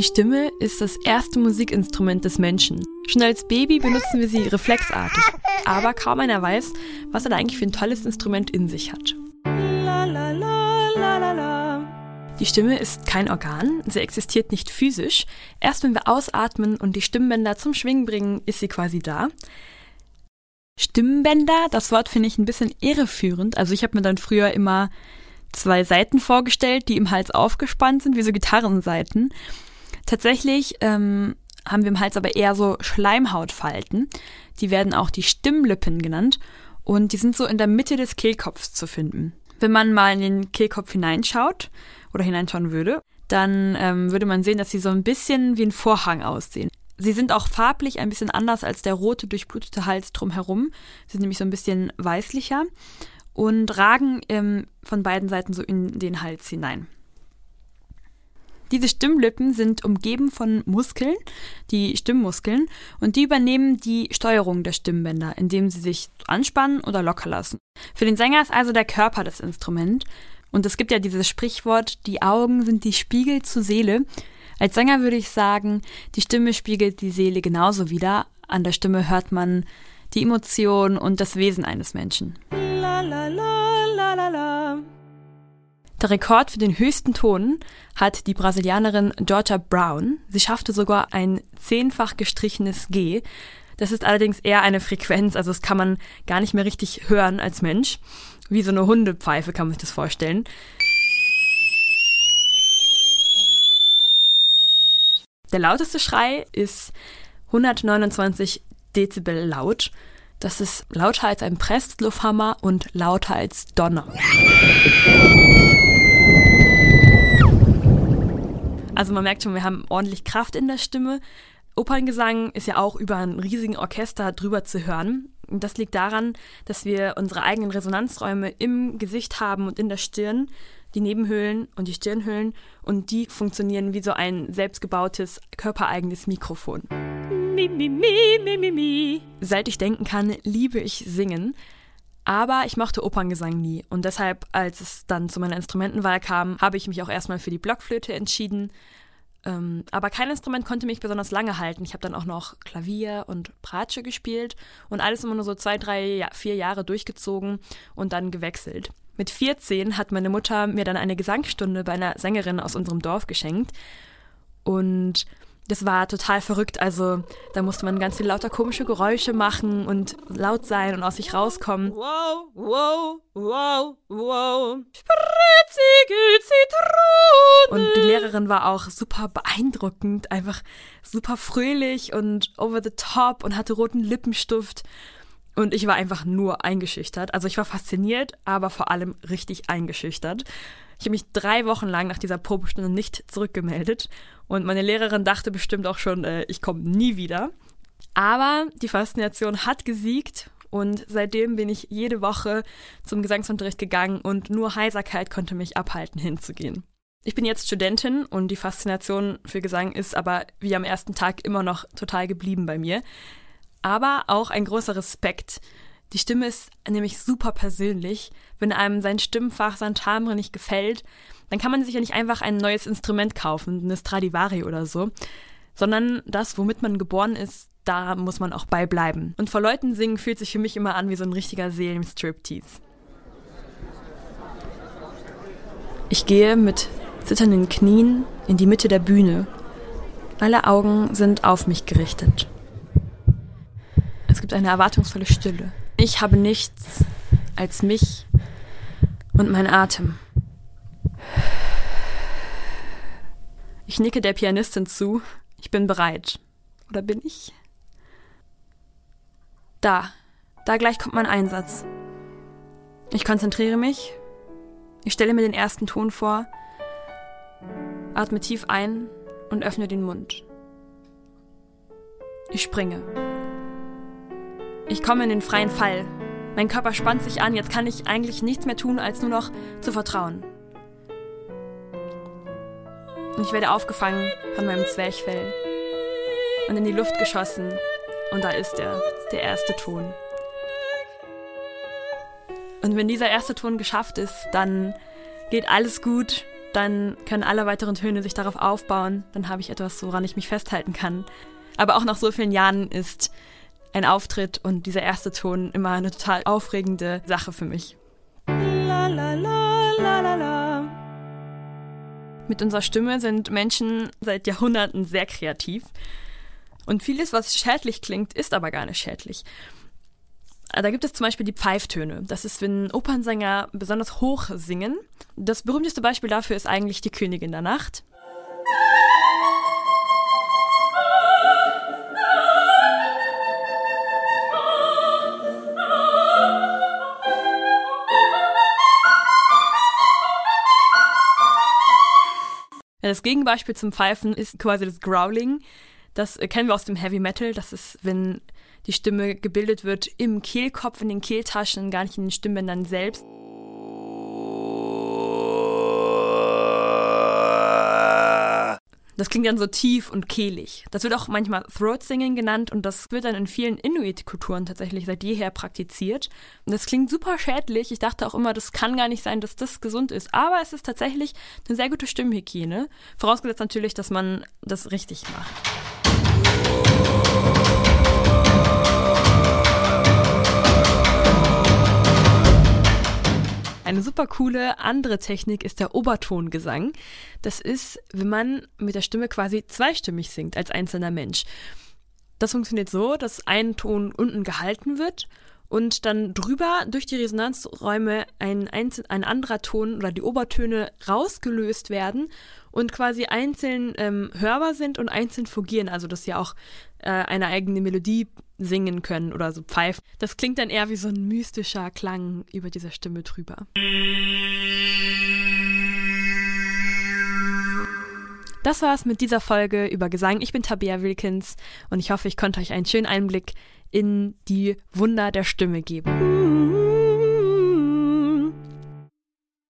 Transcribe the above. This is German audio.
Die Stimme ist das erste Musikinstrument des Menschen. Schon als Baby benutzen wir sie reflexartig, aber kaum einer weiß, was er da eigentlich für ein tolles Instrument in sich hat. Die Stimme ist kein Organ, sie existiert nicht physisch. Erst wenn wir ausatmen und die Stimmbänder zum Schwingen bringen, ist sie quasi da. Stimmbänder, das Wort finde ich ein bisschen irreführend. Also ich habe mir dann früher immer zwei Seiten vorgestellt, die im Hals aufgespannt sind, wie so Gitarrenseiten. Tatsächlich ähm, haben wir im Hals aber eher so Schleimhautfalten. Die werden auch die Stimmlippen genannt und die sind so in der Mitte des Kehlkopfs zu finden. Wenn man mal in den Kehlkopf hineinschaut oder hineinschauen würde, dann ähm, würde man sehen, dass sie so ein bisschen wie ein Vorhang aussehen. Sie sind auch farblich ein bisschen anders als der rote, durchblutete Hals drumherum. Sie sind nämlich so ein bisschen weißlicher und ragen ähm, von beiden Seiten so in den Hals hinein. Diese Stimmlippen sind umgeben von Muskeln, die Stimmmuskeln, und die übernehmen die Steuerung der Stimmbänder, indem sie sich anspannen oder locker lassen. Für den Sänger ist also der Körper das Instrument. Und es gibt ja dieses Sprichwort, die Augen sind die Spiegel zur Seele. Als Sänger würde ich sagen, die Stimme spiegelt die Seele genauso wider. An der Stimme hört man die Emotion und das Wesen eines Menschen. La, la, la, der Rekord für den höchsten Ton hat die Brasilianerin Georgia Brown. Sie schaffte sogar ein zehnfach gestrichenes G. Das ist allerdings eher eine Frequenz, also das kann man gar nicht mehr richtig hören als Mensch. Wie so eine Hundepfeife kann man sich das vorstellen. Der lauteste Schrei ist 129 Dezibel laut. Das ist lauter als ein Presslufthammer und lauter als Donner. Also man merkt schon, wir haben ordentlich Kraft in der Stimme. Operngesang ist ja auch über einen riesigen Orchester drüber zu hören. Das liegt daran, dass wir unsere eigenen Resonanzräume im Gesicht haben und in der Stirn, die Nebenhöhlen und die Stirnhöhlen. Und die funktionieren wie so ein selbstgebautes, körpereigenes Mikrofon. Mi, mi, mi, mi, mi. Seit ich denken kann, liebe ich Singen. Aber ich mochte Operngesang nie. Und deshalb, als es dann zu meiner Instrumentenwahl kam, habe ich mich auch erstmal für die Blockflöte entschieden. Ähm, aber kein Instrument konnte mich besonders lange halten. Ich habe dann auch noch Klavier und Bratsche gespielt und alles immer nur so zwei, drei, vier Jahre durchgezogen und dann gewechselt. Mit 14 hat meine Mutter mir dann eine Gesangsstunde bei einer Sängerin aus unserem Dorf geschenkt. Und das war total verrückt. Also da musste man ganz viel lauter komische Geräusche machen und laut sein und aus sich rauskommen. Wow, wow, wow, wow. Spritzige Zitrone. Und die Lehrerin war auch super beeindruckend, einfach super fröhlich und over the top und hatte roten Lippenstift. Und ich war einfach nur eingeschüchtert. Also ich war fasziniert, aber vor allem richtig eingeschüchtert. Ich habe mich drei Wochen lang nach dieser Probestunde nicht zurückgemeldet und meine Lehrerin dachte bestimmt auch schon, äh, ich komme nie wieder. Aber die Faszination hat gesiegt und seitdem bin ich jede Woche zum Gesangsunterricht gegangen und nur Heiserkeit konnte mich abhalten, hinzugehen. Ich bin jetzt Studentin und die Faszination für Gesang ist aber wie am ersten Tag immer noch total geblieben bei mir. Aber auch ein großer Respekt die Stimme ist nämlich super persönlich. Wenn einem sein Stimmfach, sein Timbre nicht gefällt, dann kann man sich ja nicht einfach ein neues Instrument kaufen, eine Stradivari oder so, sondern das, womit man geboren ist, da muss man auch beibleiben. Und vor Leuten singen fühlt sich für mich immer an wie so ein richtiger Seelenstriptease. Ich gehe mit zitternden Knien in die Mitte der Bühne. Alle Augen sind auf mich gerichtet. Es gibt eine erwartungsvolle Stille. Ich habe nichts als mich und mein Atem. Ich nicke der Pianistin zu. Ich bin bereit. Oder bin ich? Da. Da gleich kommt mein Einsatz. Ich konzentriere mich. Ich stelle mir den ersten Ton vor. Atme tief ein und öffne den Mund. Ich springe. Ich komme in den freien Fall. Mein Körper spannt sich an, jetzt kann ich eigentlich nichts mehr tun, als nur noch zu vertrauen. Und ich werde aufgefangen von meinem Zwerchfell und in die Luft geschossen. Und da ist er, der erste Ton. Und wenn dieser erste Ton geschafft ist, dann geht alles gut dann können alle weiteren Töne sich darauf aufbauen. Dann habe ich etwas, woran ich mich festhalten kann. Aber auch nach so vielen Jahren ist ein Auftritt und dieser erste Ton immer eine total aufregende Sache für mich. La, la, la. Mit unserer Stimme sind Menschen seit Jahrhunderten sehr kreativ. Und vieles, was schädlich klingt, ist aber gar nicht schädlich. Da gibt es zum Beispiel die Pfeiftöne. Das ist, wenn Opernsänger besonders hoch singen. Das berühmteste Beispiel dafür ist eigentlich die Königin der Nacht. Das Gegenbeispiel zum Pfeifen ist quasi das Growling. Das kennen wir aus dem Heavy Metal. Das ist, wenn die Stimme gebildet wird im Kehlkopf, in den Kehltaschen, gar nicht in den Stimmbändern selbst. Das klingt dann so tief und kehlig. Das wird auch manchmal Throat Singing genannt und das wird dann in vielen Inuit-Kulturen tatsächlich seit jeher praktiziert. Und das klingt super schädlich. Ich dachte auch immer, das kann gar nicht sein, dass das gesund ist. Aber es ist tatsächlich eine sehr gute Stimmhygiene. Vorausgesetzt natürlich, dass man das richtig macht. Super coole andere Technik ist der Obertongesang. Das ist, wenn man mit der Stimme quasi zweistimmig singt als einzelner Mensch. Das funktioniert so, dass ein Ton unten gehalten wird und dann drüber durch die Resonanzräume ein, einzel ein anderer Ton oder die Obertöne rausgelöst werden und quasi einzeln ähm, hörbar sind und einzeln fungieren, also dass sie auch äh, eine eigene Melodie singen können oder so pfeifen. Das klingt dann eher wie so ein mystischer Klang über dieser Stimme drüber. Das war's mit dieser Folge über Gesang. Ich bin Tabea Wilkins und ich hoffe, ich konnte euch einen schönen Einblick in die Wunder der Stimme geben.